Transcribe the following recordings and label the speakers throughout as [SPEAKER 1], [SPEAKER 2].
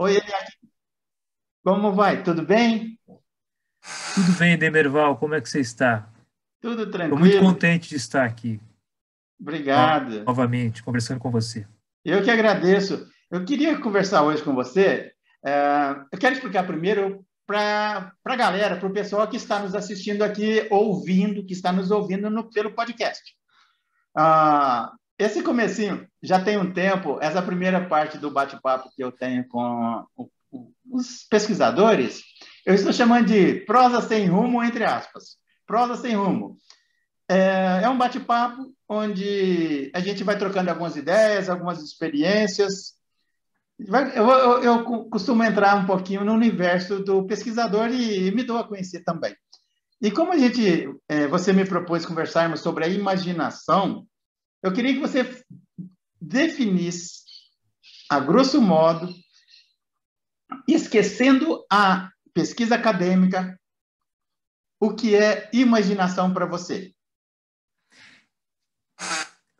[SPEAKER 1] Oi, Eliakim. Como vai? Tudo bem?
[SPEAKER 2] Tudo bem, Demerval, como é que você está?
[SPEAKER 1] Tudo
[SPEAKER 2] Estou muito
[SPEAKER 1] tranquilo.
[SPEAKER 2] contente de estar aqui
[SPEAKER 1] Obrigado.
[SPEAKER 2] novamente, conversando com você.
[SPEAKER 1] Eu que agradeço. Eu queria conversar hoje com você. eh, eu quero explicar primeiro para a galera, para o pessoal que está nos assistindo aqui, ouvindo, que está nos ouvindo no- pelo podcast. Ah, esse comecinho já tem um tempo, essa primeira parte do bate-papo que eu tenho com os pesquisadores, eu estou chamando de prosa sem rumo, entre aspas. Prosa sem rumo. É, é um bate-papo onde a gente vai trocando algumas ideias, algumas experiências. Eu, eu- eu costumo entrar um pouquinho no universo do pesquisador e me dou a conhecer também. E como a gente, é, você me propôs conversarmos sobre a imaginação, eu queria que você definisse, a grosso modo, esquecendo a pesquisa acadêmica, o que é imaginação para você.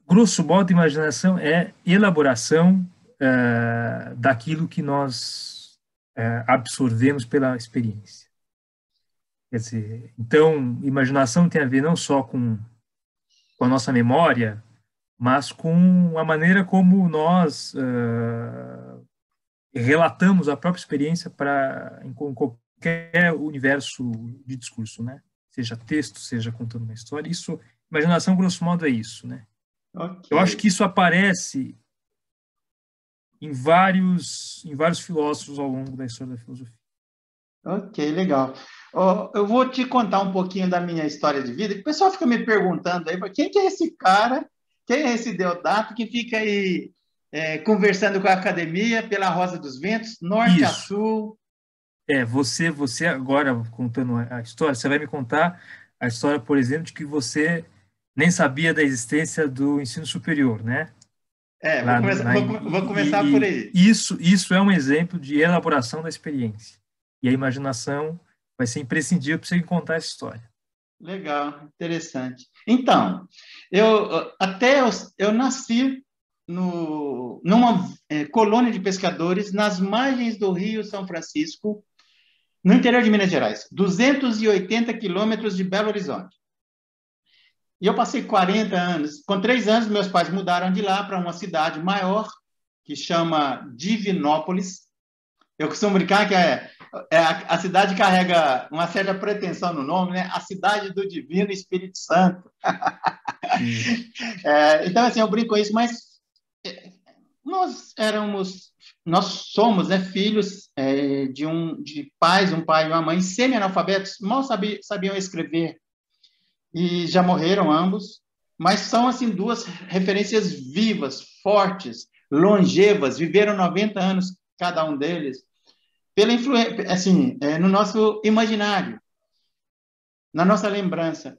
[SPEAKER 2] Grosso modo, imaginação é elaboração eh, daquilo que nós eh, absorvemos pela experiência. Quer dizer, então, imaginação tem a ver não só com, com a nossa memória, mas com a maneira como nós eh, relatamos a própria experiência para em co- qualquer universo de discurso, né? Seja texto, seja contando uma história. Isso, imaginação, grosso modo, é isso, né?
[SPEAKER 1] Ok.
[SPEAKER 2] Eu acho que isso aparece em vários, em vários filósofos ao longo da história da filosofia.
[SPEAKER 1] Ok, legal. Ó, eu vou te contar um pouquinho da minha história de vida. que O pessoal fica me perguntando aí, "Mas quem que é esse cara? Quem é esse Deodato que fica aí é, conversando com a academia pela Rosa dos Ventos, norte a
[SPEAKER 2] Isso.
[SPEAKER 1] sul?
[SPEAKER 2] É, você, você agora contando a a história, você vai me contar a história, por exemplo, de que você nem sabia da existência do ensino superior, né?
[SPEAKER 1] É,
[SPEAKER 2] Lá
[SPEAKER 1] vou, começar,
[SPEAKER 2] na-
[SPEAKER 1] vou vou começar
[SPEAKER 2] e-
[SPEAKER 1] por aí.
[SPEAKER 2] Isso, isso é um exemplo de elaboração da experiência. E a imaginação vai ser imprescindível para você contar essa história.
[SPEAKER 1] Legal, interessante. Então, eu até eu, eu nasci no, numa eh, colônia de pescadores nas margens do Rio São Francisco, no interior de Minas Gerais, 280 quilômetros de Belo Horizonte. E eu passei 40 anos. Com três anos, meus pais mudaram de lá para uma cidade maior, que chama Divinópolis. Eu costumo brincar que é, é a, a cidade carrega uma certa pretensão no nome, né? A cidade do Divino Espírito Santo. É, então, assim, eu brinco com isso, mas é, nós éramos, nós somos, né, filhos é, de um, de pais, um pai e uma mãe semi-analfabetos, mal sabi, sabiam escrever e já morreram ambos, mas são assim duas referências vivas, fortes, longevas, viveram 90 anos cada um deles, pela influência, assim, é, no nosso imaginário, na nossa lembrança.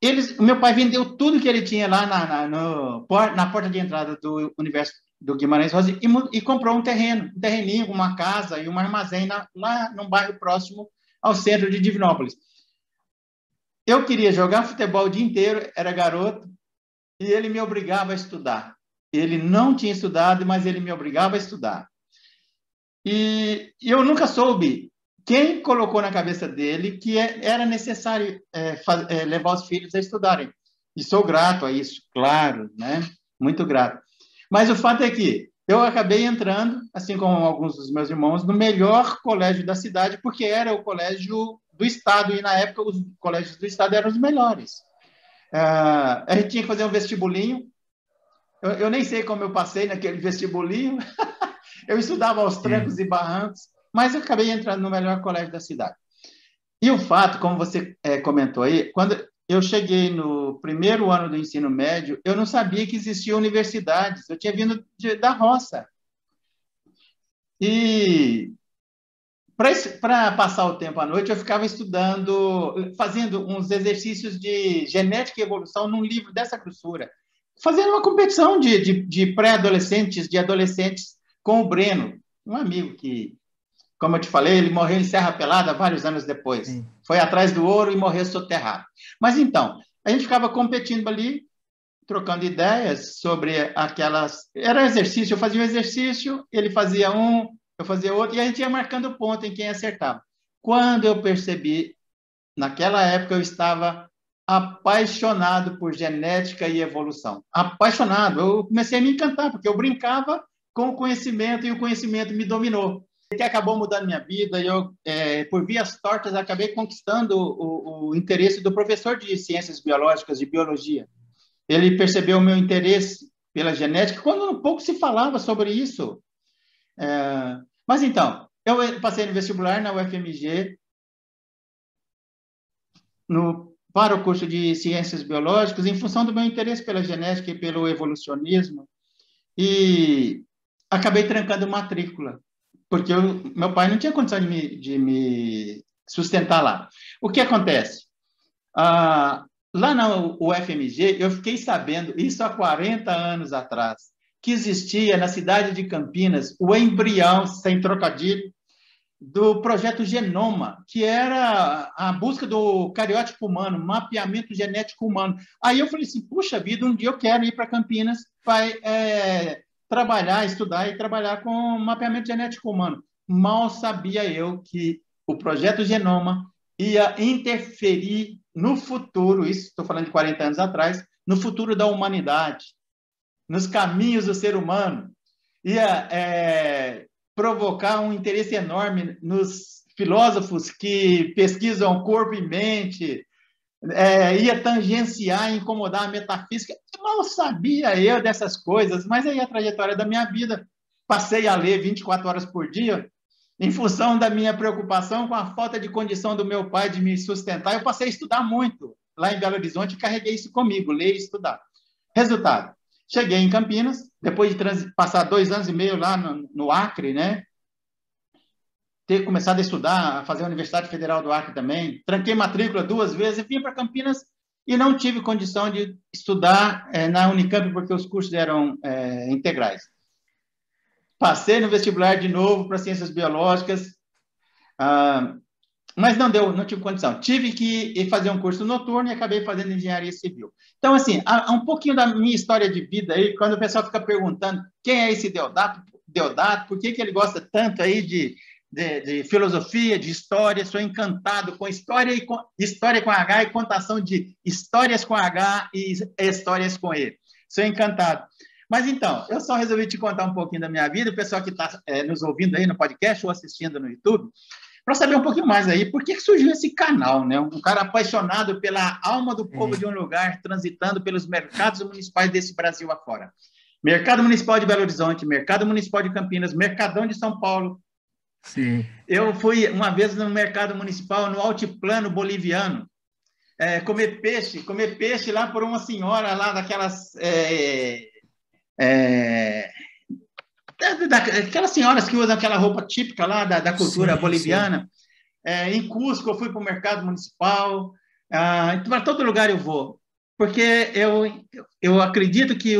[SPEAKER 1] Eles, meu pai vendeu tudo que ele tinha lá na, na, no, na porta de entrada do universo do Guimarães Rosa e, e, comprou um terreno, um terreninho, uma casa e um armazém na, lá num bairro próximo ao centro de Divinópolis. Eu queria jogar futebol o dia inteiro, era garoto, e ele me obrigava a estudar. Ele não tinha estudado, mas ele me obrigava a estudar. E eu nunca soube quem colocou na cabeça dele que era necessário é, é, levar os filhos a estudarem. E sou grato a isso, claro, né? Muito grato. Mas o fato é que eu acabei entrando, assim como alguns dos meus irmãos, no melhor colégio da cidade, porque era o colégio do Estado, e na época os colégios do Estado eram os melhores. Uh, a gente tinha que fazer um vestibulinho. Eu, eu, nem sei como eu passei naquele vestibulinho. eu estudava aos trancos e barrancos, mas eu acabei entrando no melhor colégio da cidade. E o fato, como você é, comentou aí, quando eu cheguei no primeiro ano do ensino médio, eu não sabia que existiam universidades. Eu tinha vindo de, da roça. E para passar o tempo à noite, eu ficava estudando, fazendo uns exercícios de genética e evolução num livro dessa grossura, fazendo uma competição de, de, de pré-adolescentes, de adolescentes com o Breno, um amigo que, como eu te falei, ele morreu em Serra Pelada vários anos depois. Sim. Foi atrás do ouro e morreu soterrado. Mas então, a gente ficava competindo ali, trocando ideias sobre aquelas. Era exercício, eu fazia um exercício, ele fazia um, eu fazia outro, e a gente ia marcando ponto em quem acertava. Quando eu percebi, naquela época eu estava apaixonado por genética e evolução. Apaixonado. Eu comecei a me encantar, porque eu brincava com o conhecimento e o conhecimento me dominou. Que acabou mudando minha vida eu, é, por vias tortas, acabei conquistando o, o, interesse do professor de ciências biológicas, de biologia. Ele percebeu o meu interesse pela genética quando pouco se falava sobre isso. É, mas então, eu passei no vestibular na UFMG, no, para o curso de ciências biológicas, em função do meu interesse pela genética e pelo evolucionismo, e acabei trancando matrícula, porque eu, meu pai não tinha condição de me, de me sustentar lá. O que acontece? Ah, lá na UFMG, eu fiquei sabendo, isso há 40 anos atrás, que existia na cidade de Campinas o embrião, sem trocadilho, do projeto Genoma, que era a busca do cariótipo humano, mapeamento genético humano. Aí eu falei assim, puxa vida, um dia eu quero ir para Campinas para é, trabalhar, estudar e trabalhar com mapeamento genético humano. Mal sabia eu que o projeto Genoma ia interferir no futuro, isso estou falando de 40 anos atrás, no futuro da humanidade, nos caminhos do ser humano, ia é, provocar um interesse enorme nos filósofos que pesquisam corpo e mente, é, ia tangenciar, incomodar a metafísica. Mal sabia eu dessas coisas, mas aí a trajetória da minha vida, passei a ler 24 horas por dia, em função da minha preocupação com a falta de condição do meu pai de me sustentar, eu passei a estudar muito lá em Belo Horizonte e carreguei isso comigo, ler e estudar. Resultado, cheguei em Campinas, depois de passar dois anos e meio lá no, no Acre, né? Ter começado a estudar, a fazer a Universidade Federal do Acre também. Tranquei matrícula duas vezes e vim para Campinas e não tive condição de estudar é, na Unicamp porque os cursos eram é, integrais. Passei no vestibular de novo para ciências biológicas, ah, mas não deu, não tive condição. Tive que fazer um curso noturno e acabei fazendo engenharia civil. Então, assim, há, um pouquinho da minha história de vida aí, quando o pessoal fica perguntando quem é esse Deodato, Deodato por que, que ele gosta tanto aí de, de, de, filosofia, de história, sou encantado com história, e com, história com H e contação de histórias com H e histórias com E. Sou encantado. Mas então, eu só resolvi te contar um pouquinho da minha vida, o pessoal que está é, nos ouvindo aí no podcast ou assistindo no YouTube, para saber um pouquinho mais aí, por que surgiu esse canal, né? Um cara apaixonado pela alma do povo é. de um lugar, transitando pelos mercados municipais desse Brasil afora. Mercado Municipal de Belo Horizonte, Mercado Municipal de Campinas, Mercadão de São Paulo, Sim. Eu fui uma vez no mercado municipal, no altiplano boliviano, é, comer peixe, comer peixe lá por uma senhora lá daquelas. É, é, aquelas senhoras que usam aquela roupa típica lá da, da cultura sim, boliviana. Sim. É, em Cusco, eu fui para o mercado municipal. Ah, para todo lugar eu vou, porque eu, eu acredito que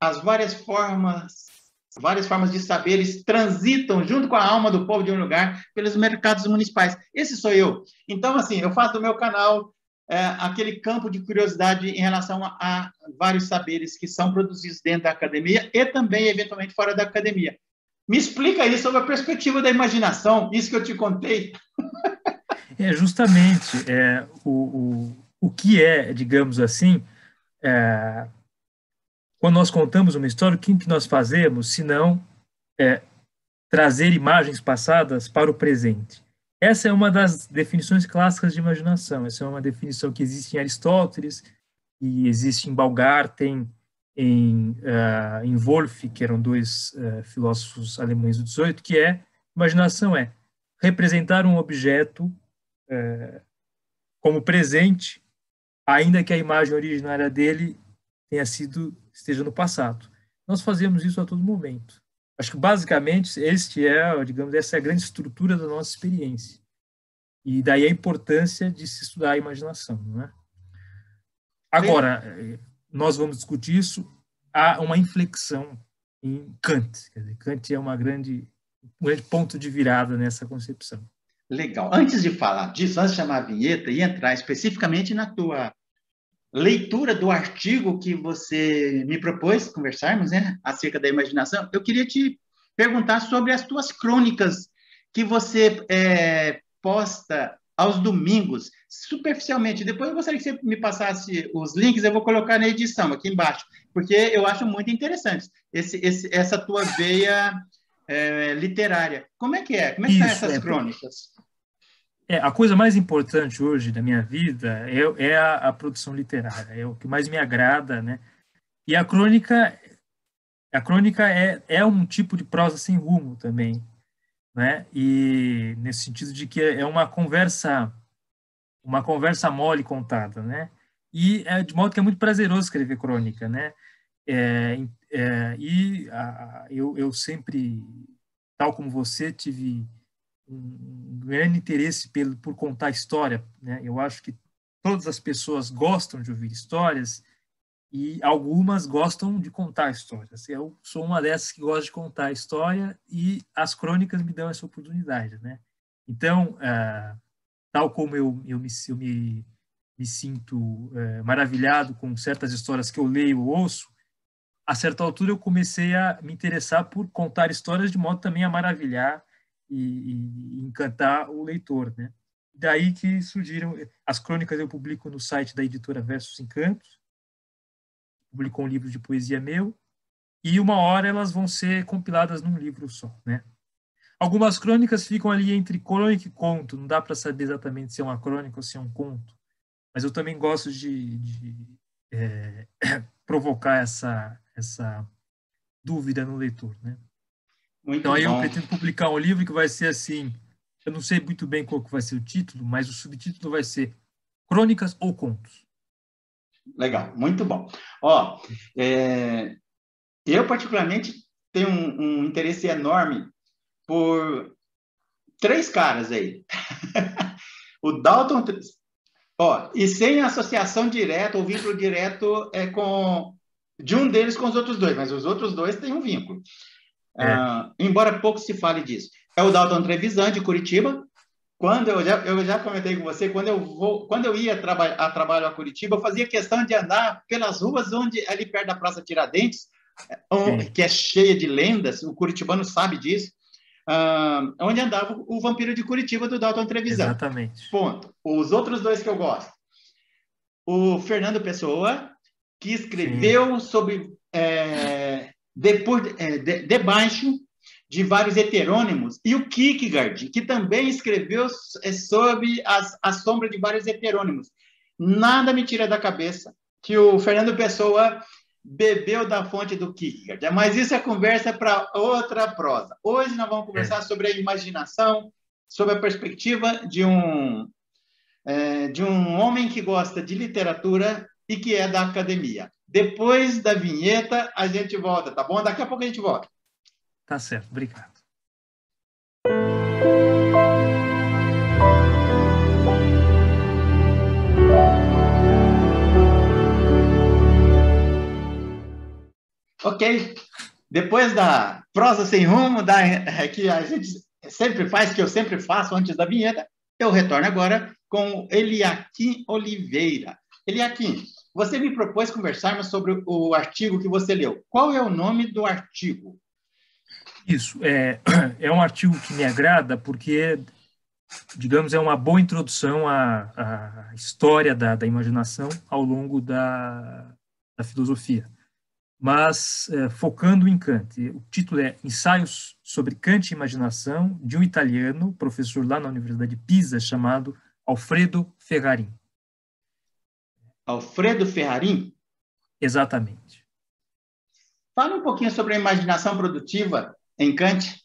[SPEAKER 1] as várias formas várias formas de saberes transitam junto com a alma do povo de um lugar pelos mercados municipais. Esse sou eu. Então, assim, eu faço do meu canal é, aquele campo de curiosidade em relação a, a, vários saberes que são produzidos dentro da academia e também, eventualmente, fora da academia. Me explica aí sobre a perspectiva da imaginação, isso que eu te contei.
[SPEAKER 2] É justamente é, o, o, o que é, digamos assim, é, quando nós contamos uma história, o que, nós fazemos se não é, trazer imagens passadas para o presente? Essa é uma das definições clássicas de imaginação. Essa é uma definição que existe em Aristóteles e existe em Baumgarten, em, uh, em Wolff, que eram dois uh, filósofos alemães do 18, que é imaginação é representar um objeto uh, como presente, ainda que a imagem originária dele tenha sido esteja no passado. Nós fazemos isso a todo momento. Acho que basicamente este é, digamos, essa é a grande estrutura da nossa experiência. E daí a importância de se estudar a imaginação, não é? Agora, nós vamos discutir isso há uma inflexão em Kant. Dizer, Kant é uma grande, um grande ponto de virada nessa concepção.
[SPEAKER 1] Legal. Antes de falar disso, antes de chamar a vinheta e entrar especificamente na tua leitura do artigo que você me propôs conversarmos, né, acerca da imaginação, eu queria te perguntar sobre as tuas crônicas que você é, posta aos domingos, superficialmente. Depois eu gostaria que você me passasse os links, eu vou colocar na edição aqui embaixo, porque eu acho muito interessante esse, esse, essa tua veia é, literária. Como é que é? Como é que Isso, essas é, crônicas?
[SPEAKER 2] É, a coisa mais importante hoje da minha vida é, é a, a, produção literária, é o que mais me agrada, né? E a crônica, a crônica é, é um tipo de prosa sem rumo também, né? E nesse sentido de que é uma conversa, uma conversa mole contada, né? E é de modo que é muito prazeroso escrever crônica, né? É, é, e a, eu, eu sempre, tal como você, tive um grande interesse pelo, por contar história. Né? Eu acho que todas as pessoas gostam de ouvir histórias e algumas gostam de contar histórias. Eu sou uma dessas que gosta de contar história e as crônicas me dão essa oportunidade, né? Então, uh, tal como eu, eu, me, eu me, me sinto uh, maravilhado com certas histórias que eu leio ou ouço, a certa altura eu comecei a me interessar por contar histórias de modo também a maravilhar e, e encantar o leitor, né? Daí que surgiram as crônicas eu publico no site da editora Versos Encantos, publicou um livro de poesia meu, e uma hora elas vão ser compiladas num livro só, né? Algumas crônicas ficam ali entre crônica e conto, não dá para saber exatamente se é uma crônica ou se é um conto, mas eu também gosto de, de é, provocar essa, essa dúvida no leitor, né? Muito então aí bom. eu pretendo publicar um livro que vai ser assim, eu não sei muito bem qual que vai ser o título, mas o subtítulo vai ser Crônicas ou Contos.
[SPEAKER 1] Legal, muito bom. Ó, é, eu particularmente tenho um, um, interesse enorme por três caras aí. o Dalton, ó, e sem associação direta ou vínculo direto é com de um deles com os outros dois, mas os outros dois têm um vínculo. É. Uh, embora pouco se fale disso. É o Dalton Trevisan, de Curitiba, quando eu já, eu já comentei com você, quando eu vou, quando eu ia traba a trabalho a Curitiba, eu fazia questão de andar pelas ruas onde ali perto da Praça Tiradentes, onde, que é cheia de lendas, o curitibano sabe disso, uh, onde andava o Vampiro de Curitiba do Dalton Trevisan.
[SPEAKER 2] Exatamente.
[SPEAKER 1] Ponto. Os outros dois que eu gosto. O Fernando Pessoa, que escreveu Sim. sobre é, depois, é, de, debaixo de vários heterônimos, e o Kierkegaard, que também escreveu é, sobre as, a sombra de vários heterônimos. Nada me tira da cabeça que o Fernando Pessoa bebeu da fonte do Kierkegaard. Mas isso é conversa para outra prosa. Hoje nós vamos conversar é. sobre a imaginação, sobre a perspectiva de um, é, de um homem que gosta de literatura e que é da academia. Depois da vinheta, a gente volta, tá bom? Daqui a pouco a gente volta.
[SPEAKER 2] Tá certo, obrigado.
[SPEAKER 1] Ok. Depois da prosa sem rumo, da, que a gente sempre faz, que eu sempre faço antes da vinheta, eu retorno agora com Eliakim Oliveira. Eliakim, você me propôs conversarmos sobre o artigo que você leu. Qual é o nome do artigo?
[SPEAKER 2] Isso, é, é um artigo que me agrada porque, digamos, é uma boa introdução à, à história da, da imaginação ao longo da, da filosofia. Mas é, focando em Kant. O título é Ensaios sobre Kant e Imaginação, de um italiano, professor lá na Universidade de Pisa, chamado Alfredo Ferrarin.
[SPEAKER 1] Alfredo Ferrarin?
[SPEAKER 2] Exatamente.
[SPEAKER 1] Fala um pouquinho sobre a imaginação produtiva em Kant?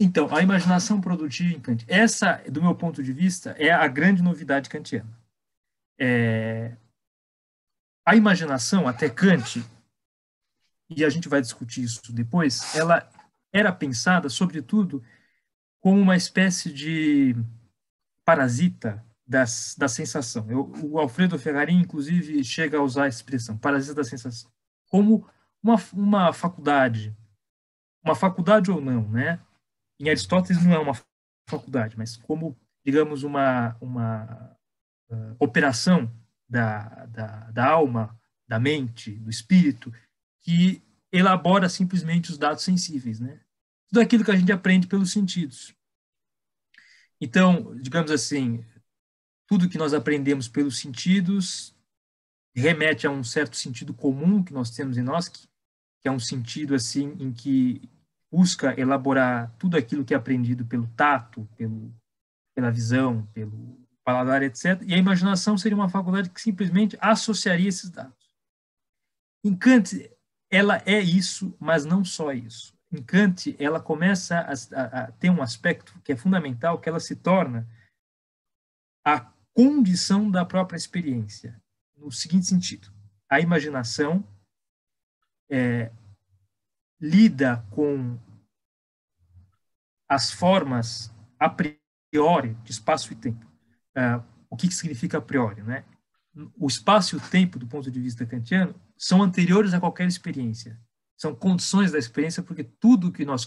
[SPEAKER 2] Então, a imaginação produtiva em Kant, essa, do meu ponto de vista, é a grande novidade kantiana. É, a imaginação, até Kant, e a gente vai discutir isso depois, ela era pensada, sobretudo, como uma espécie de parasita das, da sensação. Eu, o Alfredo Ferrarin, inclusive, chega a usar a expressão parasita da sensação, como uma, uma faculdade uma faculdade ou não, né? Em Aristóteles não é uma faculdade, mas como, digamos, uma, uma uh, operação da, da, da alma, da mente, do espírito, que elabora simplesmente os dados sensíveis, né? Tudo aquilo que a gente aprende pelos sentidos. Então, digamos assim, tudo que nós aprendemos pelos sentidos remete a um certo sentido comum que nós temos em nós, que, que é um sentido assim em que busca elaborar tudo aquilo que é aprendido pelo tato, pelo, pela visão, pelo paladar, etc. E a imaginação seria uma faculdade que simplesmente associaria esses dados. Em Kant, ela é isso, mas não só isso. Em Kant, ela começa a, a, a ter um aspecto que é fundamental, que ela se torna a condição da própria experiência, no seguinte sentido: a imaginação é, lida com as formas a priori de espaço e tempo. Uh, o que, que significa a priori? Né? O espaço e o tempo, do ponto de vista kantiano, são anteriores a qualquer experiência. São condições da experiência, porque tudo que nós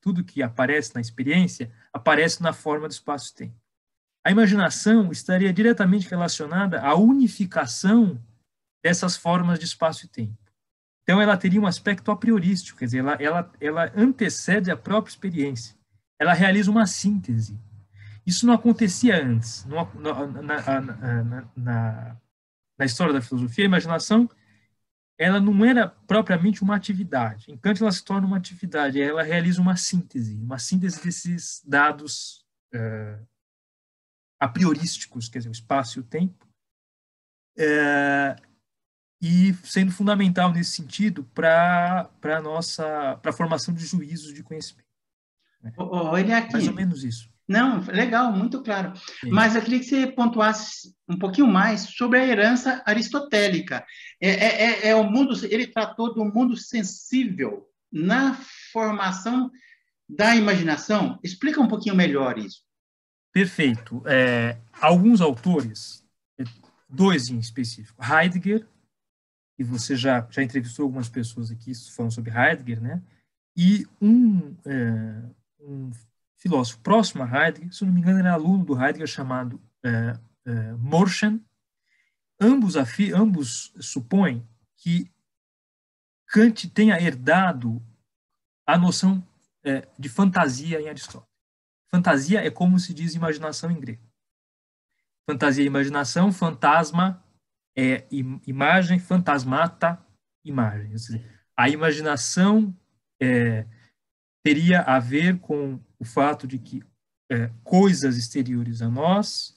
[SPEAKER 2] tudo que aparece na experiência, aparece na forma do espaço e tempo. A imaginação estaria diretamente relacionada à unificação dessas formas de espaço e tempo. Então, ela teria um aspecto a priorístico, quer dizer, ela, ela, ela antecede a própria experiência. Ela realiza uma síntese. Isso não acontecia antes. na, na, na, na, na história da filosofia, a imaginação ela não era propriamente uma atividade. Em Kant, ela se torna uma atividade, ela realiza uma síntese, uma síntese desses dados uh, a priorísticos, quer dizer, o espaço e o tempo, é, e sendo fundamental nesse sentido para a nossa para a formação de juízos de conhecimento.
[SPEAKER 1] Né? Olha aqui.
[SPEAKER 2] Mais ou menos isso.
[SPEAKER 1] Não, legal, muito claro. Sim. Mas eu queria que você pontuasse um pouquinho mais sobre a herança aristotélica. É, é, é, é o mundo, ele tratou do mundo sensível na formação da imaginação. Explica um pouquinho melhor isso.
[SPEAKER 2] Perfeito. É, alguns autores, dois em específico, Heidegger, e você já, já entrevistou algumas pessoas aqui falando sobre Heidegger, né? E um, é, um filósofo próximo a Heidegger, se não me engano, era aluno do Heidegger, chamado é, é, Morschen. Ambos, ambos supõem que Kant tenha herdado a noção é, de fantasia em Aristóteles. Fantasia é como se diz imaginação em grego. Fantasia é imaginação, fantasma é imagem, fantasmata, imagem. a imaginação é, teria a ver com o fato de que é, coisas exteriores a nós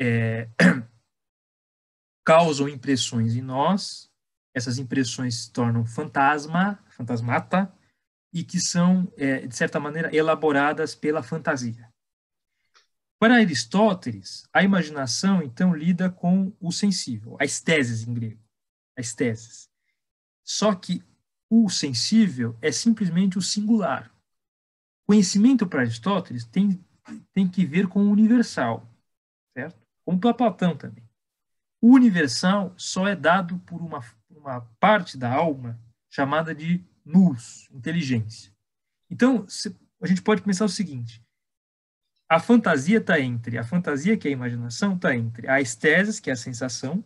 [SPEAKER 2] é, causam impressões em nós, essas impressões se tornam fantasma, fantasmata, e que são, é, de certa maneira, elaboradas pela fantasia. Para Aristóteles, a imaginação, então, lida com o sensível, a estésis em grego, a estésis. Só que o sensível é simplesmente o singular. Conhecimento para Aristóteles tem, tem que ver com o universal, certo? Como para Platão também. O universal só é dado por uma, uma parte da alma chamada de nous, inteligência. Então, a gente pode pensar o seguinte: a fantasia está entre, a fantasia que é a imaginação está entre a estésis, que é a sensação,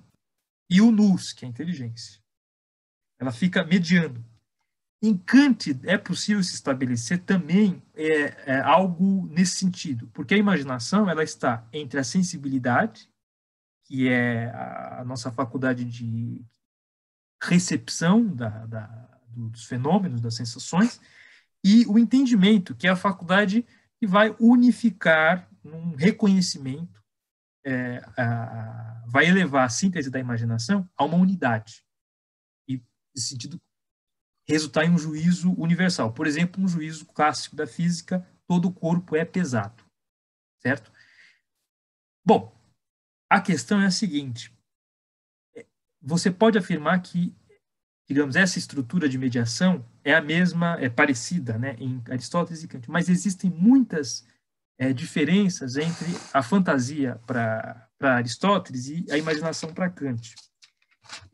[SPEAKER 2] e o nous, que é a inteligência. Ela fica mediando. Em Kant é possível se estabelecer também é, é, algo nesse sentido, porque a imaginação ela está entre a sensibilidade, que é a, a nossa faculdade de recepção da, da, dos fenômenos, das sensações, e o entendimento, que é a faculdade que vai unificar num reconhecimento, é, a, vai elevar a síntese da imaginação a uma unidade. E, nesse sentido, resultar em um juízo universal. Por exemplo, um juízo clássico da física, todo o corpo é pesado. Certo? Bom, a questão é a seguinte: é, você pode afirmar que digamos, essa estrutura de mediação é a mesma, é parecida né, em Aristóteles e Kant, mas existem muitas é, diferenças entre a fantasia para Aristóteles e a imaginação para Kant.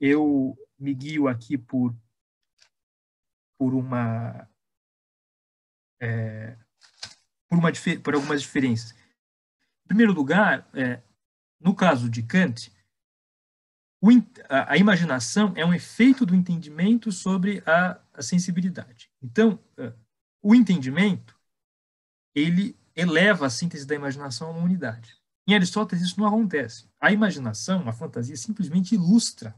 [SPEAKER 2] Eu me guio aqui por, por uma. É, por, uma por algumas diferenças. Em primeiro lugar, é, no caso de Kant, a, imaginação é um efeito do entendimento sobre a, a sensibilidade. Então, o entendimento, ele eleva a síntese da imaginação a uma unidade. Em Aristóteles isso não acontece. A imaginação, a fantasia, simplesmente ilustra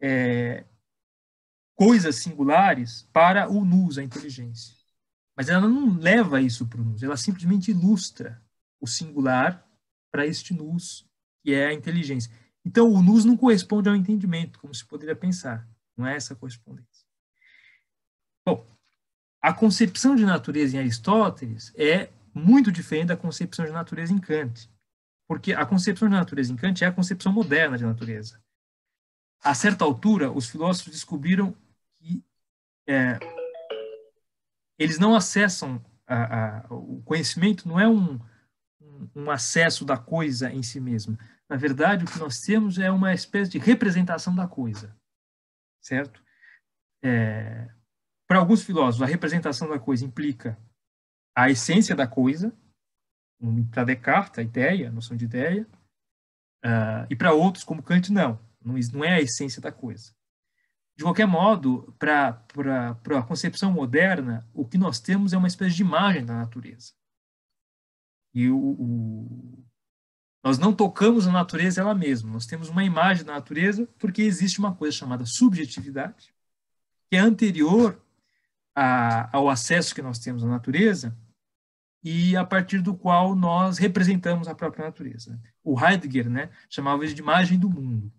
[SPEAKER 2] é, coisas singulares para o nous, a inteligência. Mas ela não leva isso para o nous, ela simplesmente ilustra o singular para este nous, que é a inteligência. Então, o nous não corresponde ao entendimento, como se poderia pensar. Não é essa correspondência. Bom, a concepção de natureza em Aristóteles é muito diferente da concepção de natureza em Kant. Porque a concepção de natureza em Kant é a concepção moderna de natureza. A certa altura, os filósofos descobriram que é, eles não acessam a, a, o conhecimento, não é um, um acesso da coisa em si mesma. Na verdade, o que nós temos é uma espécie de representação da coisa, certo? É, para alguns filósofos, a representação da coisa implica a essência da coisa, para Descartes, a ideia, a noção de ideia, uh, e para outros, como Kant, não, não é a essência da coisa. De qualquer modo, para a concepção moderna, o que nós temos é uma espécie de imagem da natureza. E o, o, nós não tocamos a natureza ela mesma, nós temos uma imagem da natureza porque existe uma coisa chamada subjetividade, que é anterior a, ao acesso que nós temos à natureza e a partir do qual nós representamos a própria natureza. O Heidegger né, chamava isso de imagem do mundo.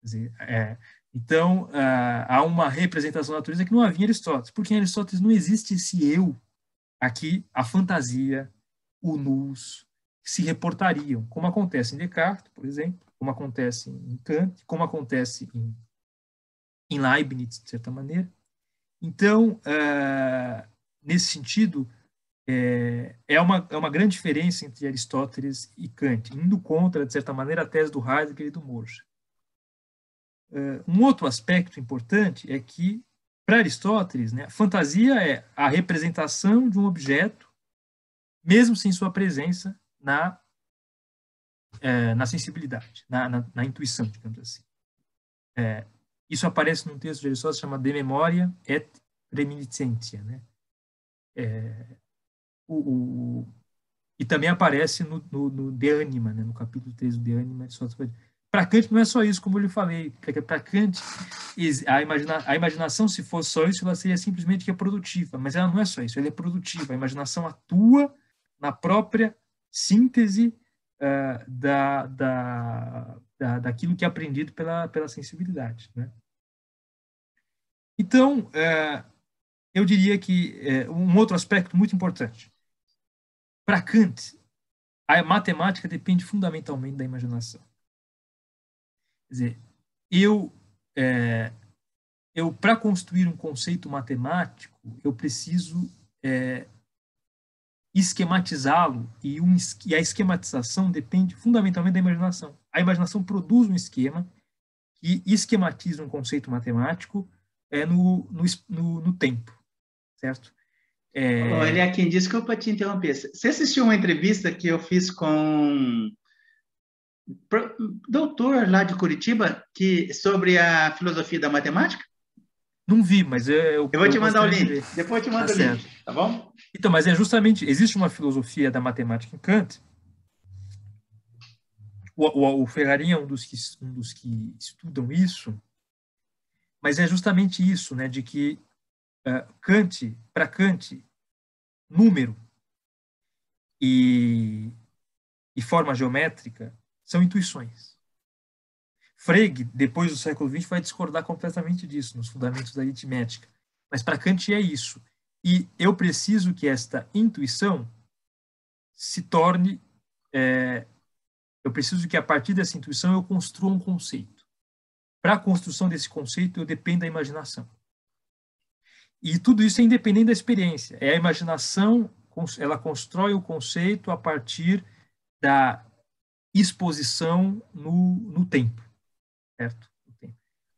[SPEAKER 2] Dizer, é, então, uh, há uma representação da natureza que não havia em Aristóteles, porque em Aristóteles não existe esse eu, aqui a fantasia, o nous, se reportariam, como acontece em Descartes, por exemplo, como acontece em Kant, como acontece em, em Leibniz, de certa maneira, então, uh, nesse sentido, é, é, uma, é uma grande diferença entre Aristóteles e Kant, indo contra, de certa maneira, a tese do Heidegger e do Morse. Uh, um outro aspecto importante é que, para Aristóteles, né, fantasia é a representação de um objeto, mesmo sem sua presença na, é, na sensibilidade, na, na, na, intuição, digamos assim. É, isso aparece num texto de Aristóteles chamado De Memoria et Reminiscentia. Né? É, o, o, e também aparece no, no, no De Anima, né? no capítulo 3 do De Anima. Para Kant não é só isso, como eu lhe falei. Para Kant, a, imagina, a imaginação, se fosse só isso, ela seria simplesmente reprodutiva. Mas ela não é só isso, ela é produtiva. A imaginação atua na própria síntese uh, da, da, da, daquilo que é aprendido pela, pela sensibilidade. Né? Então, é, eu diria que é, um outro aspecto muito importante. Para Kant, a matemática depende fundamentalmente da imaginação. Quer dizer, eu, é, eu para construir um conceito matemático, eu preciso é, esquematizá-lo e, um, e a esquematização depende fundamentalmente da imaginação. A imaginação produz um esquema que esquematiza um conceito matemático é, no, no, no, no tempo, certo?
[SPEAKER 1] É... Olha, quem desculpa te interromper. Você assistiu uma entrevista que eu fiz com doutor lá de Curitiba que sobre a filosofia da matemática?
[SPEAKER 2] Não vi, mas eu,
[SPEAKER 1] eu, eu vou te mandar o link. Depois eu te mando tá o link, certo. tá bom?
[SPEAKER 2] Então, mas é justamente, existe uma filosofia da matemática em Kant. O, o, o Ferrarin é um dos, que, um dos que estudam isso, mas é justamente isso, né, de que uh, Kant, para Kant, número e, e forma geométrica são intuições. Frege, depois do século XX, vai discordar completamente disso, nos fundamentos da aritmética. Mas para Kant é isso. E eu preciso que esta intuição se torne. É, eu preciso que a partir dessa intuição eu construa um conceito. Para a construção desse conceito, eu dependo da imaginação. E tudo isso é independente da experiência. É a imaginação, ela constrói o conceito a partir da exposição no, no tempo certo?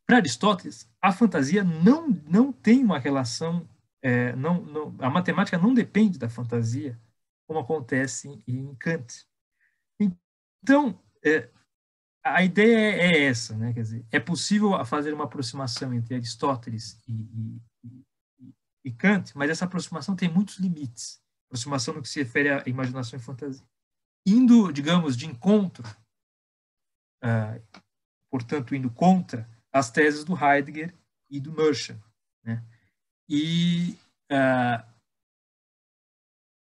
[SPEAKER 2] Para Aristóteles, a fantasia não, não tem uma relação, é, não, não, a matemática não depende da fantasia, como acontece em Kant. Então, é, a ideia é, é essa, né? Quer dizer, é possível fazer uma aproximação entre Aristóteles e, e, e Kant, mas essa aproximação tem muitos limites. Aproximação no que se refere à imaginação e fantasia. Indo, digamos, de encontro, uh, portanto, indo contra as teses do Heidegger e do Merschel. Né? E uh,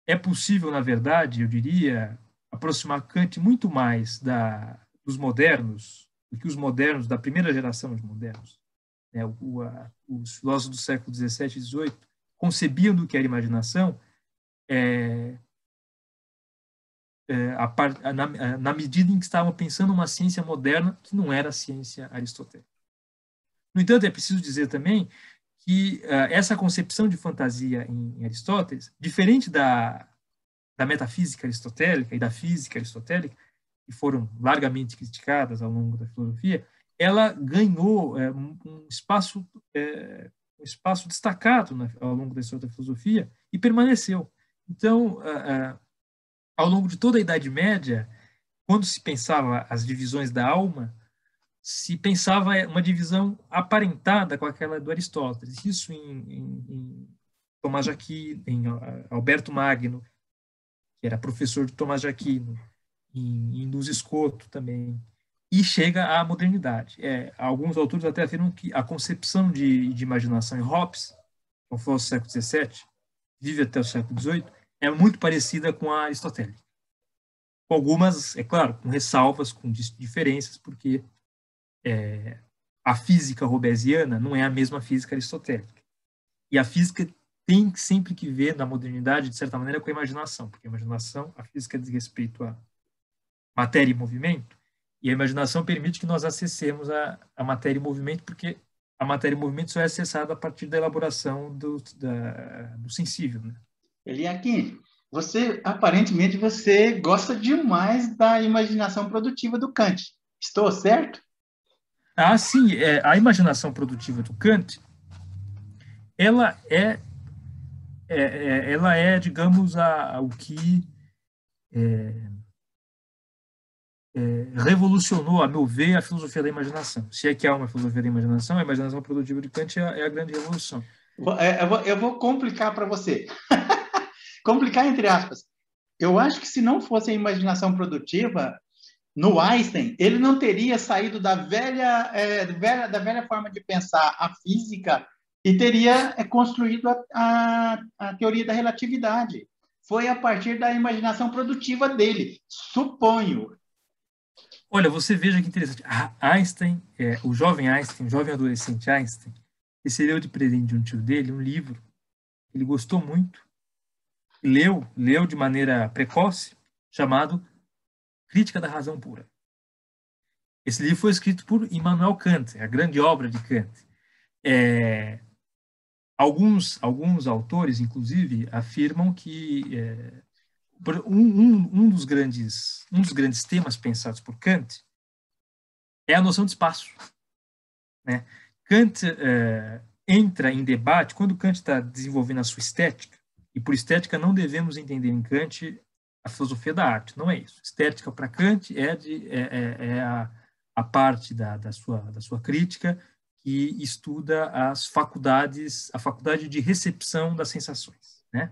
[SPEAKER 2] é possível, na verdade, eu diria, aproximar Kant muito mais da, dos modernos do que os modernos da primeira geração de modernos. Né? O, a, os filósofos do século XVII e XVIII concebiam do que era imaginação é, é, a par, na, na, medida em que estavam pensando uma ciência moderna que não era a ciência aristotélica. No entanto, é preciso dizer também que uh, essa concepção de fantasia em, em Aristóteles, diferente da, da metafísica aristotélica e da física aristotélica, que foram largamente criticadas ao longo da filosofia, ela ganhou é, um espaço é, um espaço destacado né, ao longo da história da filosofia e permaneceu. Então, ao longo de toda a Idade Média, quando se pensava as divisões da alma, se pensava uma divisão aparentada com aquela do Aristóteles. Isso em, em, em Tomás de Aquino, em Alberto Magno, que era professor de Tomás de Aquino, em, em Luz Escoto também, e chega à modernidade. É, alguns autores até afirmam que a concepção de, de imaginação em Hobbes, que foi o século XVII, vive até o século XVIII, é muito parecida com a aristotélica. Com algumas, é claro, com ressalvas, com diferenças, porque é, a física robesiana não é a mesma física aristotélica. E a física tem sempre que ver na modernidade, de certa maneira, com a imaginação, porque a imaginação, a física diz respeito a matéria e movimento, e a imaginação permite que nós acessemos a, a matéria e movimento, porque a matéria e movimento só é acessada a partir da elaboração do, da, do sensível. Né?
[SPEAKER 1] Eliakim, você, aparentemente, você gosta demais da imaginação produtiva do Kant. Estou certo?
[SPEAKER 2] Ah, sim. É, a imaginação produtiva do Kant, ela é, é, é ela é, digamos, a, a o que é, é, revolucionou, a meu ver, a filosofia da imaginação. Se é que há uma filosofia da imaginação, a imaginação produtiva de Kant é a, é grande revolução.
[SPEAKER 1] É, eu vou complicar para você. complicar entre aspas. Eu acho que se não fosse a imaginação produtiva, no Einstein, ele não teria saído da velha, é, velha, da velha forma de pensar a física e teria é, construído a, a, a teoria da relatividade. Foi a partir da imaginação produtiva dele, suponho.
[SPEAKER 2] Olha, você veja que interessante. Einstein, é, o jovem Einstein, o jovem adolescente Einstein, recebeu de presente de um tio dele um livro. Ele gostou muito, leu, leu de maneira precoce, chamado Crítica da Razão Pura. Esse livro foi escrito por Immanuel Kant, a grande obra de Kant. É, alguns, alguns autores, inclusive, afirmam que é, um, um, um, dos grandes, um dos grandes temas pensados por Kant é a noção de espaço. Né? Kant é, entra em debate, quando Kant está desenvolvendo a sua estética, e por estética não devemos entender em Kant a filosofia da arte, não é isso. Estética para Kant é, de, é, é, é a, a, parte da, da, sua, da sua crítica que estuda as faculdades, a faculdade de recepção das sensações, né?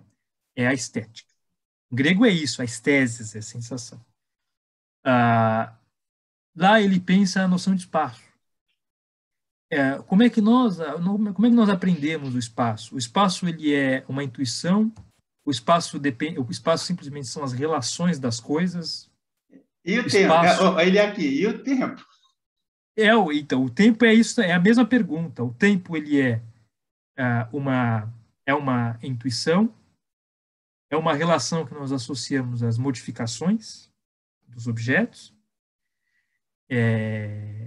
[SPEAKER 2] É a estética. Em grego é isso, a estésis, é a sensação. Ah, lá ele pensa a noção de espaço. É, como é que nós como é que nós aprendemos o espaço? O espaço ele é uma intuição. O espaço depende. O espaço simplesmente são as relações das coisas.
[SPEAKER 1] E o, o tempo? Espaço, é, ele é aqui. E o tempo?
[SPEAKER 2] É, então o tempo é isso. É a mesma pergunta. O tempo ele é uh, uma é uma intuição é uma relação que nós associamos às modificações dos objetos. É,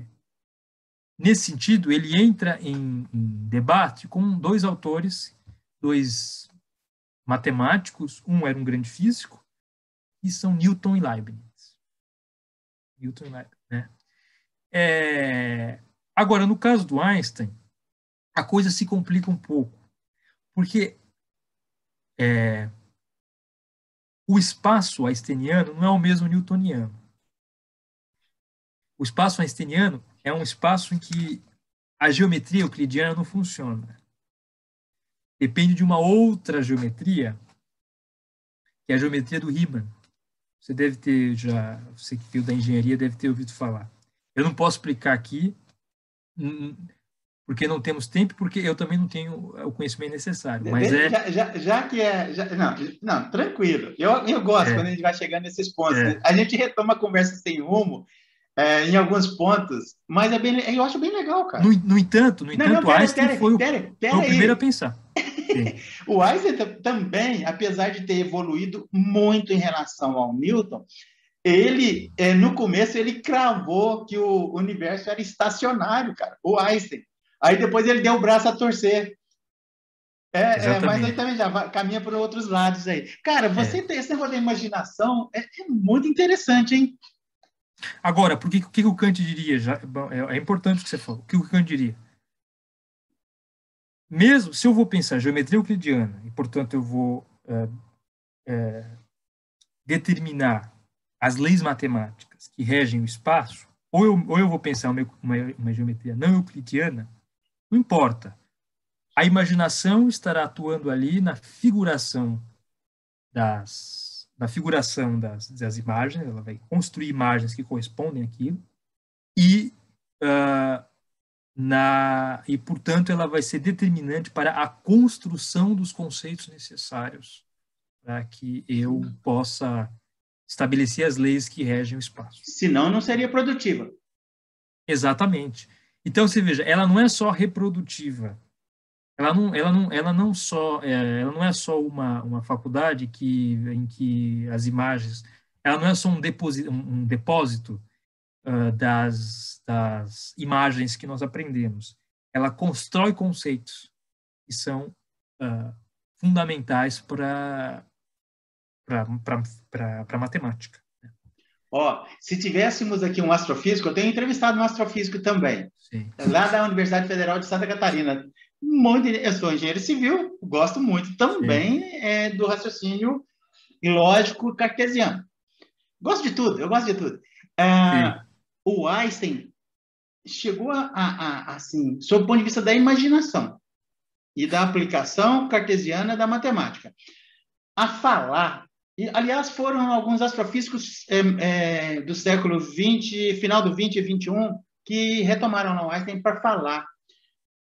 [SPEAKER 2] nesse sentido, ele entra em, em, debate com dois autores, dois matemáticos, um era um grande físico, e são Newton e Leibniz. Newton e Leibniz, né? É, agora, no caso do Einstein, a coisa se complica um pouco, porque é, o espaço einsteiniano não é o mesmo newtoniano. o espaço einsteiniano é um espaço em que a geometria euclidiana não funciona. Depende de uma outra geometria, que é a geometria do Riemann. Você deve ter já, você que viu da engenharia deve ter ouvido falar. Eu não posso explicar aqui, porque não temos tempo, porque eu também não tenho o conhecimento necessário. Mas
[SPEAKER 1] é... já, já, já que é. Já, não, não, tranquilo. Eu, eu gosto é. quando a gente vai chegando nesses pontos. É. Né? A gente retoma a conversa sem rumo é, em alguns pontos, mas é bem, eu acho bem legal, cara.
[SPEAKER 2] No, no entanto, no entanto, não, pera, Einstein pera, foi, pera, o, foi o primeiro a pensar.
[SPEAKER 1] o Einstein também, apesar de ter evoluído muito em relação ao Newton, ele, é, no começo, ele cravou que o universo era estacionário, cara, o Einstein. Aí depois ele deu o braço a torcer. É, é, mas aí também já vai, caminha por outros lados aí. Cara, você é. tem esse negócio da imaginação, é, é, muito interessante, hein?
[SPEAKER 2] Agora, por que, o que o Kant diria? Já, é, é importante o que você falou. O que o Kant diria? Mesmo se eu vou pensar geometria euclidiana, e portanto eu vou é, é, determinar as leis matemáticas que regem o espaço, ou eu, ou eu vou pensar uma, uma, uma geometria não euclidiana, não importa. A imaginação estará atuando ali na figuração das, na figuração das, das imagens, ela vai construir imagens que correspondem àquilo, e, uh, na, e, portanto, ela vai ser determinante para a construção dos conceitos necessários para que eu possa estabelecer as leis que regem o espaço.
[SPEAKER 1] Senão, não seria produtiva.
[SPEAKER 2] Exatamente. Então, você veja, ela não é só reprodutiva. Ela não, ela não, ela não só, é, ela não é só uma, uma faculdade que, em que as imagens, ela não é só um depósito, um depósito uh, das, das imagens que nós aprendemos. Ela constrói conceitos que são uh, fundamentais para para matemática.
[SPEAKER 1] Ó, se tivéssemos aqui um astrofísico, eu tenho entrevistado um astrofísico também, Sim. lá da Universidade Federal de Santa Catarina. Muito, eu sou engenheiro civil, gosto muito também é, do raciocínio lógico cartesiano. Gosto de tudo, eu gosto de tudo. Ah, o Einstein chegou a, a, a, assim, sob o ponto de vista da imaginação e da aplicação cartesiana da matemática, a falar e, aliás, foram alguns astrofísicos é, é, do século 20, final do 20 e 21, que retomaram o Einstein para falar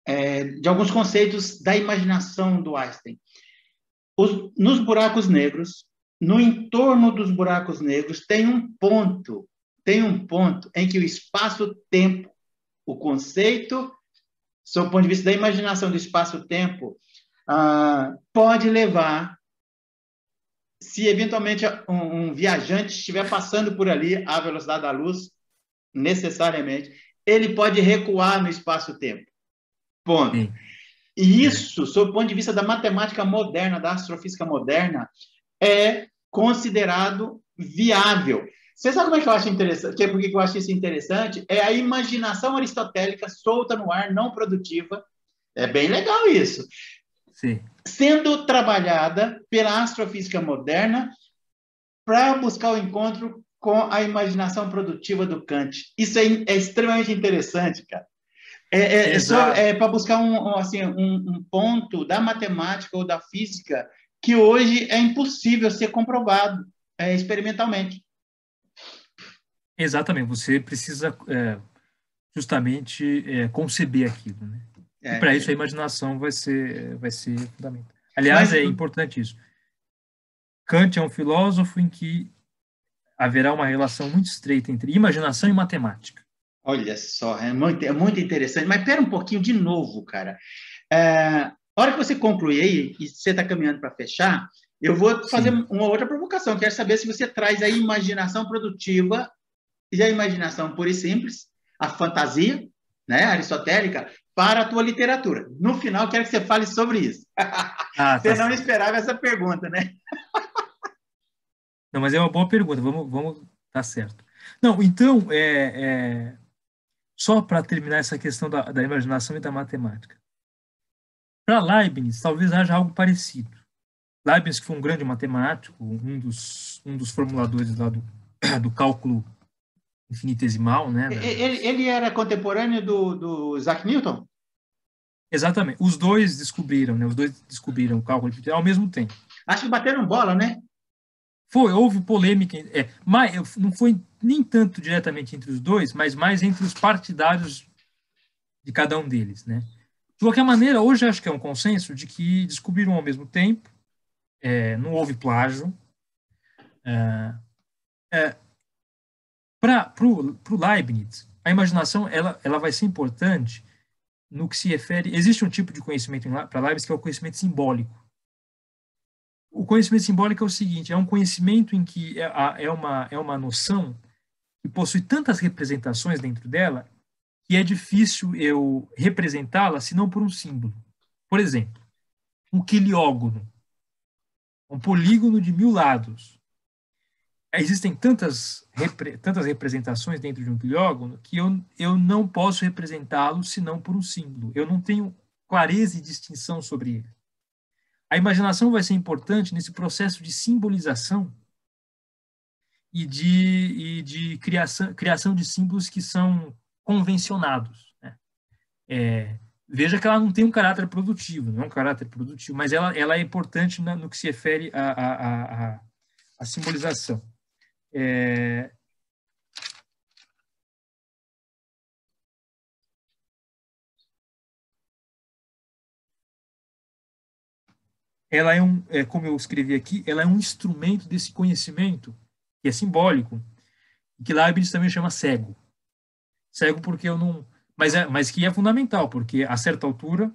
[SPEAKER 1] é, de alguns conceitos da imaginação do Einstein. Os, nos buracos negros, no entorno dos buracos negros, tem um ponto, tem um ponto em que o espaço-tempo, o conceito, sob o ponto de vista da imaginação do espaço-tempo, ah, pode levar se eventualmente um, um, viajante estiver passando por ali à velocidade da luz, necessariamente, ele pode recuar no espaço-tempo. Ponto. Sim. E isso, sob o ponto de vista da matemática moderna, da astrofísica moderna, é considerado viável. Você sabe como é que eu acho interessante? Que, por que eu acho isso interessante? É a imaginação aristotélica solta no ar, não produtiva. É bem legal isso.
[SPEAKER 2] Sim
[SPEAKER 1] sendo trabalhada pela astrofísica moderna para buscar o encontro com a imaginação produtiva do Kant. Isso é, é extremamente interessante, cara. É, é, é, é para buscar um, assim, um, um, ponto da matemática ou da física que hoje é impossível ser comprovado é, experimentalmente.
[SPEAKER 2] Exatamente. Você precisa é, justamente é, conceber aquilo, né? E para isso a imaginação vai ser, vai ser fundamental. Aliás, Mas, é importante isso. Kant é um filósofo em que haverá uma relação muito estreita entre imaginação e matemática.
[SPEAKER 1] Olha só, é muito, é muito interessante. Mas espera um pouquinho de novo, cara. É, a hora que você concluir aí, e você está caminhando para fechar, eu vou fazer Sim. uma outra provocação. Quero saber se você traz a imaginação produtiva e a imaginação pura e simples, a fantasia, né, aristotélica, para a tua literatura. No final, quero que você fale sobre isso. Ah, você tá não certo. esperava essa pergunta, né?
[SPEAKER 2] não, mas é uma boa pergunta. Vamos, vamos, tá certo. Não, então, é, é só para terminar essa questão da, da imaginação e da matemática. Para Leibniz, talvez haja algo parecido. Leibniz, que foi um grande matemático, um dos, um dos formuladores lá do, do cálculo infinitesimal, né?
[SPEAKER 1] Ele, ele era contemporâneo do, do Isaac Newton?
[SPEAKER 2] Exatamente. Os dois descobriram, né? Os dois descobriram o cálculo diferencial ao mesmo tempo.
[SPEAKER 1] Acho que bateram bola, né?
[SPEAKER 2] Foi, houve polêmica, é, mas não foi nem tanto diretamente entre os dois, mas mais entre os partidários de cada um deles, né? De qualquer maneira, hoje acho que é um consenso de que descobriram ao mesmo tempo, é, não houve plágio. É, é, Para o Leibniz, a imaginação ela, ela vai ser importante no que se refere. Existe um tipo de conhecimento para Leibniz que é o conhecimento simbólico. O conhecimento simbólico é o seguinte: é um conhecimento em que é, é uma, é uma noção que possui tantas representações dentro dela que é difícil eu representá-la senão por um símbolo. Por exemplo, um quiliógono, um polígono de mil lados. Existem tantas, repre, tantas representações dentro de um quiliógono que eu, eu não posso representá-lo senão por um símbolo. Eu não tenho clareza e distinção sobre ele. A imaginação vai ser importante nesse processo de simbolização e de, e de criação, criação de símbolos que são convencionados. Né? É, veja que ela não tem um caráter produtivo, não é um caráter produtivo, mas ela, ela é importante na, no que se refere à, simbolização. É, ela é um, é, como eu escrevi aqui, ela é um instrumento desse conhecimento que é simbólico, que Leibniz também chama cego cego porque eu não. Mas, é, mas que é fundamental, porque a certa altura.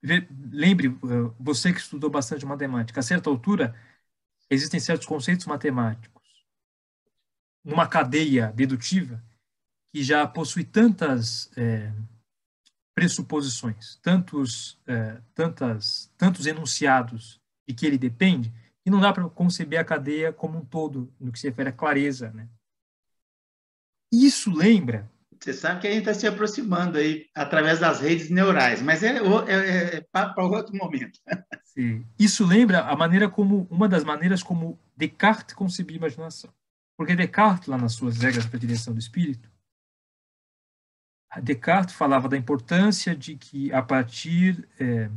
[SPEAKER 2] Lembre, eh, você que estudou bastante matemática, a certa altura existem certos conceitos matemáticos numa cadeia dedutiva que já possui tantas é, pressuposições, tantos, é, tantas, tantos enunciados de que ele depende, que não dá para conceber a cadeia como um todo, no que se refere à clareza, né? Isso lembra.
[SPEAKER 1] Você sabe que a gente está se aproximando aí através das redes neurais, mas é, é, é para outro momento.
[SPEAKER 2] Sim. Isso lembra a maneira como, uma das maneiras como Descartes concebia a imaginação. Porque Descartes, lá nas suas regras para a direção do espírito, Descartes falava da importância de que, a partir é,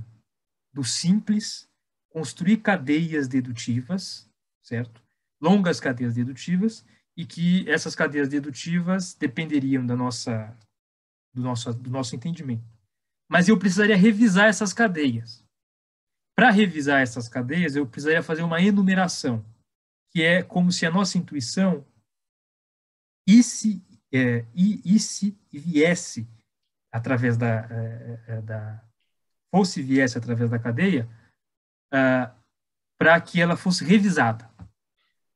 [SPEAKER 2] do simples, construir cadeias dedutivas, certo? Longas cadeias dedutivas, e que essas cadeias dedutivas dependeriam da nossa, do, nosso, do nosso entendimento. Mas eu precisaria revisar essas cadeias. Para revisar essas cadeias, eu precisaria fazer uma enumeração, que é como se a nossa intuição e se, é, e, e se viesse através da, é, é da fosse viesse através da cadeia, ah, para que ela fosse revisada.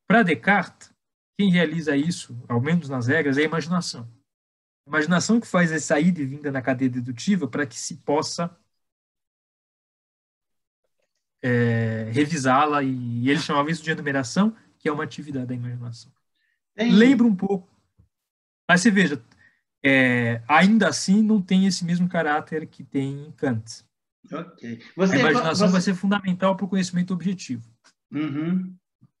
[SPEAKER 2] Para Descartes, quem realiza isso, ao menos nas regras, é a imaginação. A imaginação que faz essa ida e vinda na cadeia dedutiva para que se possa é, revisá-la, e ele chamava isso de enumeração, que é uma atividade da imaginação. Lembra um pouco, mas você veja, é, ainda assim não tem esse mesmo caráter que tem em Kant.
[SPEAKER 1] Okay.
[SPEAKER 2] Você, a imaginação você... vai ser fundamental para o conhecimento objetivo.
[SPEAKER 1] Uhum.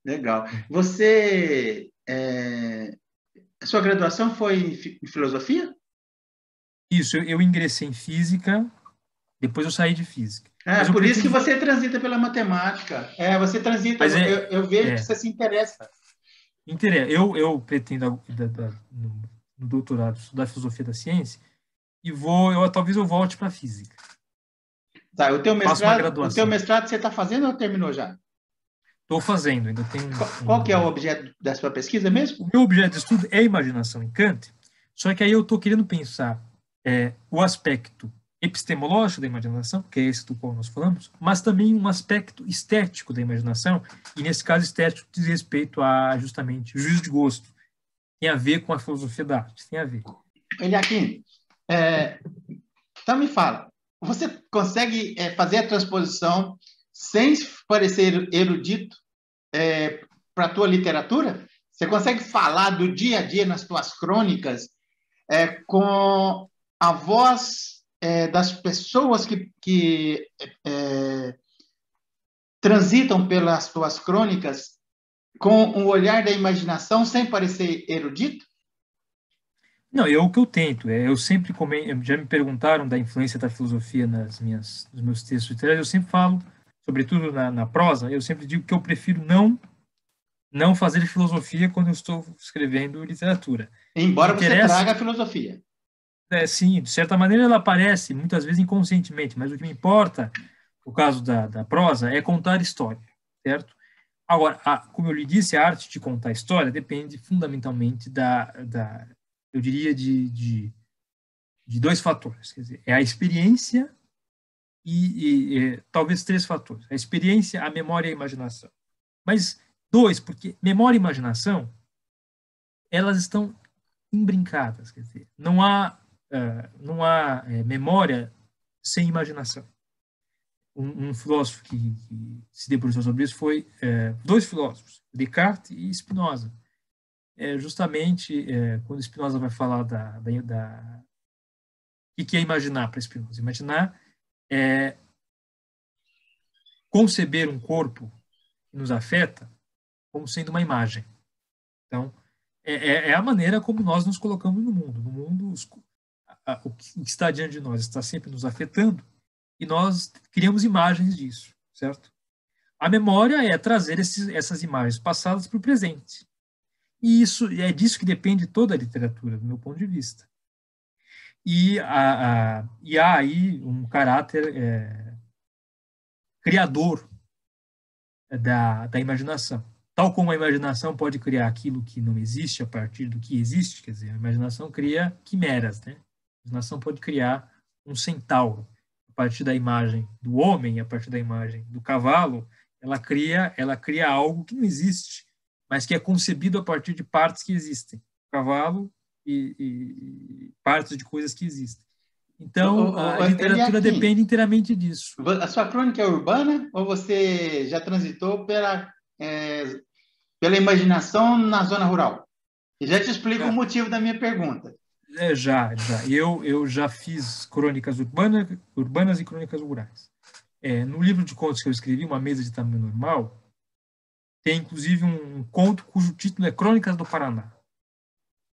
[SPEAKER 1] Legal. Você é... A sua graduação foi em filosofia?
[SPEAKER 2] Isso, eu ingressei em física, depois eu saí de física.
[SPEAKER 1] É, por isso que você transita pela matemática. É, você transita, é, eu, eu, vejo é, que você se interessa.
[SPEAKER 2] Interessa. Eu, eu pretendo, da, da, no, no, doutorado, estudar filosofia da ciência e vou, eu, talvez eu volte para física.
[SPEAKER 1] Tá, o teu mestrado, o teu mestrado você está fazendo ou terminou já?
[SPEAKER 2] Estou fazendo, ainda tem.
[SPEAKER 1] Qual, qual que é o objeto da sua pesquisa mesmo?
[SPEAKER 2] O meu objeto de estudo é a imaginação em Kant, só que aí eu estou querendo pensar é, o aspecto epistemológico da imaginação, que é esse do qual nós falamos, mas também um aspecto estético da imaginação, e nesse caso estético diz respeito a justamente o juízo de gosto. Tem a ver com a filosofia da arte, tem a ver.
[SPEAKER 1] Eliakim, é, então me fala, você consegue é, fazer a transposição sem parecer erudito é, para a tua literatura? Você consegue falar do dia a dia nas tuas crônicas é, com a voz é, das pessoas que, que é, transitam pelas tuas crônicas com o olhar da imaginação, sem parecer erudito?
[SPEAKER 2] Não, eu o que eu tento. É, eu sempre comento, já me perguntaram da influência da filosofia nas minhas, nos meus textos literários. Eu sempre falo, sobretudo na, na prosa, eu sempre digo que eu prefiro não não fazer filosofia quando eu estou escrevendo literatura.
[SPEAKER 1] Embora você traga a filosofia.
[SPEAKER 2] É, sim, de certa maneira ela aparece, muitas vezes inconscientemente, mas o que me importa, no caso da, da prosa, é contar história, certo? Agora, a, como eu lhe disse, a arte de contar história depende fundamentalmente da, da eu diria, de, de, de, dois fatores. Quer dizer, é a experiência e, e, talvez três fatores. A experiência, a memória e a imaginação. Mas Dois, porque memória e imaginação, elas estão imbrincadas, quer dizer, não há, uh, não há é, memória sem imaginação. Um, um filósofo que, que, se debruçou sobre isso foi é, dois filósofos, Descartes e Spinoza. É, justamente é, quando Spinoza vai falar da, da, da o que é imaginar para Spinoza? Imaginar é conceber um corpo que nos afeta como sendo uma imagem. Então, é, é, é a maneira como nós nos colocamos no mundo. No mundo, os, a, o que está diante de nós está sempre nos afetando e nós criamos imagens disso, certo? A memória é trazer esses, essas imagens passadas para o presente. E isso é disso que depende toda a literatura, do meu ponto de vista. E, a, a, e há aí um caráter é, criador da, da imaginação. Tal como a imaginação pode criar aquilo que não existe a partir do que existe, quer dizer, a imaginação cria quimeras, né? A imaginação pode criar um centauro a partir da imagem do homem, a partir da imagem do cavalo, ela cria, ela cria algo que não existe, mas que é concebido a partir de partes que existem, cavalo e, e partes de coisas que existem. Então, a literatura depende inteiramente disso.
[SPEAKER 1] A sua crônica é urbana ou você já transitou pela é, pela imaginação na zona rural. E já te explico é. o motivo da minha pergunta.
[SPEAKER 2] É, já, já. Eu, eu já fiz crônicas urbanas, urbanas e crônicas rurais. É, no livro de contos que eu escrevi, Uma Mesa de Tamanho Normal, tem inclusive um, conto cujo título é Crônicas do Paraná.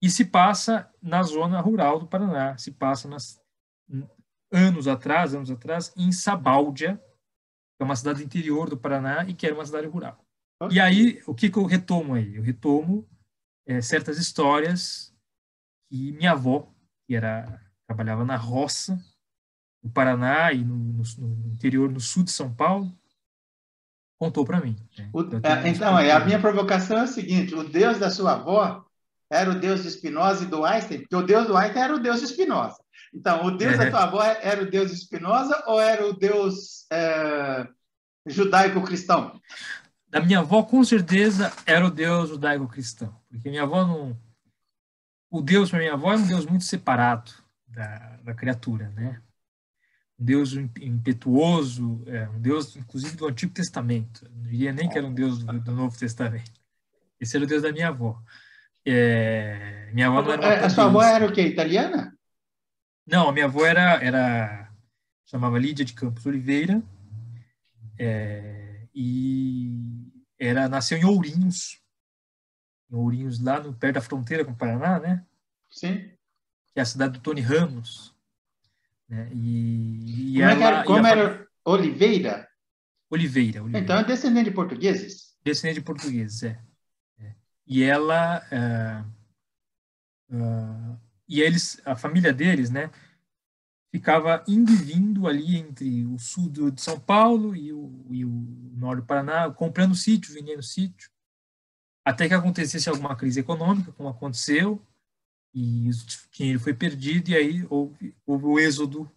[SPEAKER 2] E se passa na zona rural do Paraná, se passa nas, anos atrás, anos atrás, em Sabáudia, que é uma cidade do interior do Paraná e que era uma cidade rural. E aí, o que, que eu retomo aí? Eu retomo é, certas histórias que minha avó, que era trabalhava na roça, no Paraná e no, no, no interior, no sul de São Paulo, contou para mim.
[SPEAKER 1] Né? O, então, é, então a minha provocação é o seguinte: o Deus da sua avó era o Deus de Spinoza e do Einstein, porque o Deus do Einstein era o Deus de Spinoza. Então, o Deus é. da tua avó era o Deus de Spinoza ou era o Deus é, judaico-cristão?
[SPEAKER 2] da minha avó, com certeza, era o Deus judaico-cristão. Porque minha avó não. O Deus para minha avó é um Deus muito separado da, da criatura, né? Um Deus impetuoso, é, um Deus, inclusive, do Antigo Testamento. Não diria nem que era um Deus do, do Novo Testamento. Esse era o Deus da minha avó. É, minha avó
[SPEAKER 1] não era a sua avó era o quê? Italiana?
[SPEAKER 2] Não, a minha avó era, era chamava Lídia de Campos Oliveira. É, e era nasceu em Ourinhos, em Ourinhos lá no perto da fronteira com o Paraná, né?
[SPEAKER 1] Sim.
[SPEAKER 2] Que é a cidade do Tony Ramos, né? E,
[SPEAKER 1] e como, ela, era, como era Oliveira?
[SPEAKER 2] Oliveira, Oliveira?
[SPEAKER 1] Então é descendente de portugueses.
[SPEAKER 2] Descendente de portugueses, é. é. E ela uh, uh, e eles, a família deles, né? ficava indo e vindo ali entre o sul de São Paulo e o, e o norte do Paraná, comprando sítio, vendendo sítio, até que acontecesse alguma crise econômica, como aconteceu, e o dinheiro foi perdido, e aí houve, houve o êxodo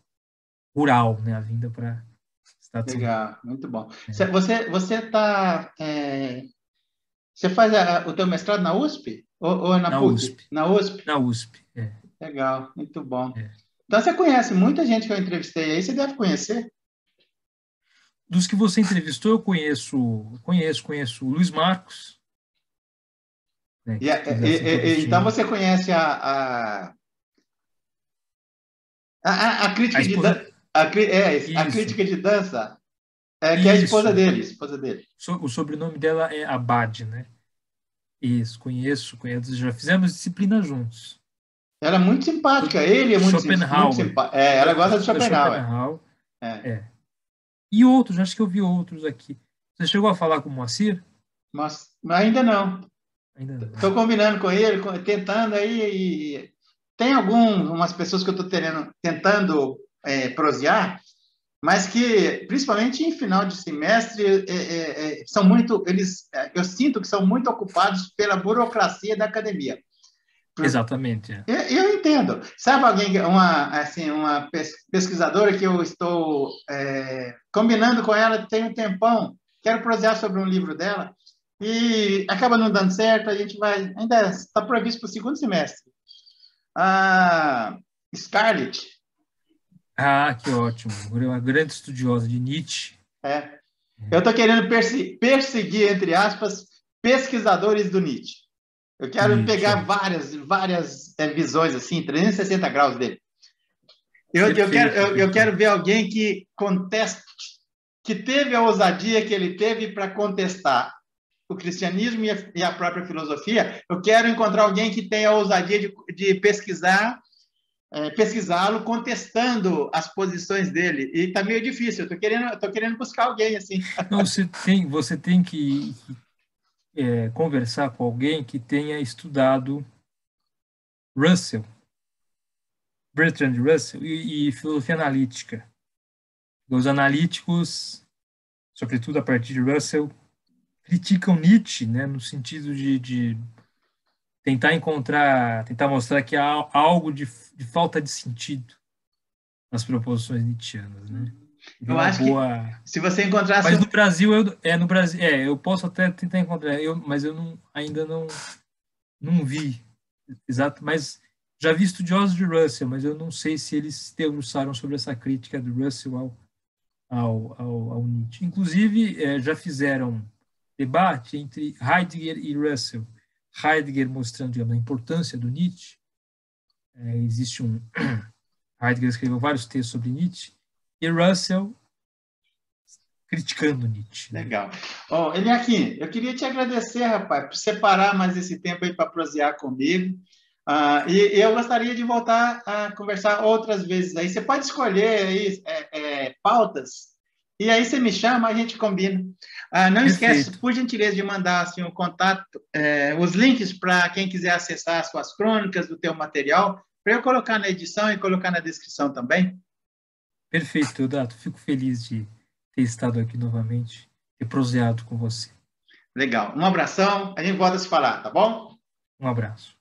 [SPEAKER 2] rural, né, a vinda para
[SPEAKER 1] Estados Legal, muito bom. É. Você você está é, você faz a, o teu mestrado na USP ou, ou na,
[SPEAKER 2] na
[SPEAKER 1] PUC?
[SPEAKER 2] USP?
[SPEAKER 1] Na USP.
[SPEAKER 2] Na USP. É.
[SPEAKER 1] Legal, muito bom. É. Então você conhece muita gente que eu entrevistei aí, você deve conhecer.
[SPEAKER 2] Dos que você entrevistou, eu conheço, conheço, conheço o Luiz Marcos.
[SPEAKER 1] Né, e, e, e, então você conhece a, a, a, a crítica a esposa... de a, é, a crítica de dança, é, que Isso. é a esposa dele, esposa dele.
[SPEAKER 2] O sobrenome dela é Abad, né? Isso, conheço, conheço. Já fizemos disciplina juntos.
[SPEAKER 1] Ela é muito simpática, ele é muito, muito simpático. É, ela gosta de Schopenhauer.
[SPEAKER 2] Schopenhauer.
[SPEAKER 1] É.
[SPEAKER 2] É. E outros, acho que eu vi outros aqui. Você chegou a falar com o Moacir?
[SPEAKER 1] Mas ainda não. Estou combinando com ele, tentando aí. E... Tem algumas pessoas que eu estou tentando é, prosear, mas que, principalmente em final de semestre, é, é, é, são muito. Eles, é, eu sinto que são muito ocupados pela burocracia da academia.
[SPEAKER 2] Exatamente. é.
[SPEAKER 1] Eu, eu entendo. Sabe alguém, uma, assim, uma pes- pesquisadora que eu estou combinando com ela tem um tempão, quero prosear sobre um livro dela, e acaba não dando certo, a gente vai, ainda está previsto para o segundo semestre. A Scarlett,
[SPEAKER 2] Ah, que ótimo. Uma grande estudiosa de Nietzsche.
[SPEAKER 1] é, eu estou querendo perse- perseguir, entre aspas, pesquisadores do Nietzsche. Eu quero
[SPEAKER 2] Nietzsche.
[SPEAKER 1] pegar várias, várias é, visões, assim, 360 graus dele. Eu, eu, quero, eu, eu quero ver alguém que conteste, que teve a ousadia que ele teve para contestar o cristianismo e a, e a própria filosofia. Eu quero encontrar alguém que tenha a ousadia de, de pesquisar, é, pesquisá-lo, contestando as posições dele. E está meio difícil. Eu estou querendo, tô querendo buscar alguém assim.
[SPEAKER 2] Não, você tem, você tem que é, conversar com alguém que tenha estudado Russell, Bertrand Russell e, e filosofia analítica. Os analíticos, sobretudo a partir de Russell, criticam Nietzsche, né, no sentido de, de tentar encontrar, tentar mostrar que há algo de, de falta de sentido nas proposições nietzschianas, né?
[SPEAKER 1] Eu
[SPEAKER 2] Uma
[SPEAKER 1] acho que
[SPEAKER 2] boa-
[SPEAKER 1] Se você encontrar...
[SPEAKER 2] mas no Brasil eu é no Brasil é eu posso até tentar encontrar eu mas eu não ainda não não vi exato mas já vi estudiosos de Russell mas eu não sei se eles se debruçaram sobre essa crítica do Russell ao ao, ao, ao Nietzsche inclusive eh, já fizeram debate entre Heidegger e Russell Heidegger mostrando digamos, a importância do Nietzsche Eh, existe um Heidegger escreveu vários textos sobre Nietzsche e Russell criticando Nietzsche.
[SPEAKER 1] Legal. Ó, Eliakim, eu queria te agradecer, rapaz, por separar mais esse tempo aí para prosear comigo. Ah, e eu gostaria de voltar a conversar outras vezes aí. Você pode escolher aí é, é, pautas e aí você me chama, a gente combina. Ah, não
[SPEAKER 2] Perfeito.
[SPEAKER 1] esquece, por gentileza, de mandar assim, o contato, é, os links para quem quiser acessar as suas crônicas do teu material, para eu colocar na edição e colocar na descrição também.
[SPEAKER 2] Perfeito, Teodato. Fico feliz de ter estado aqui novamente e proseado com você.
[SPEAKER 1] Legal. Um abração, a gente volta a se falar, tá bom?
[SPEAKER 2] Um abraço.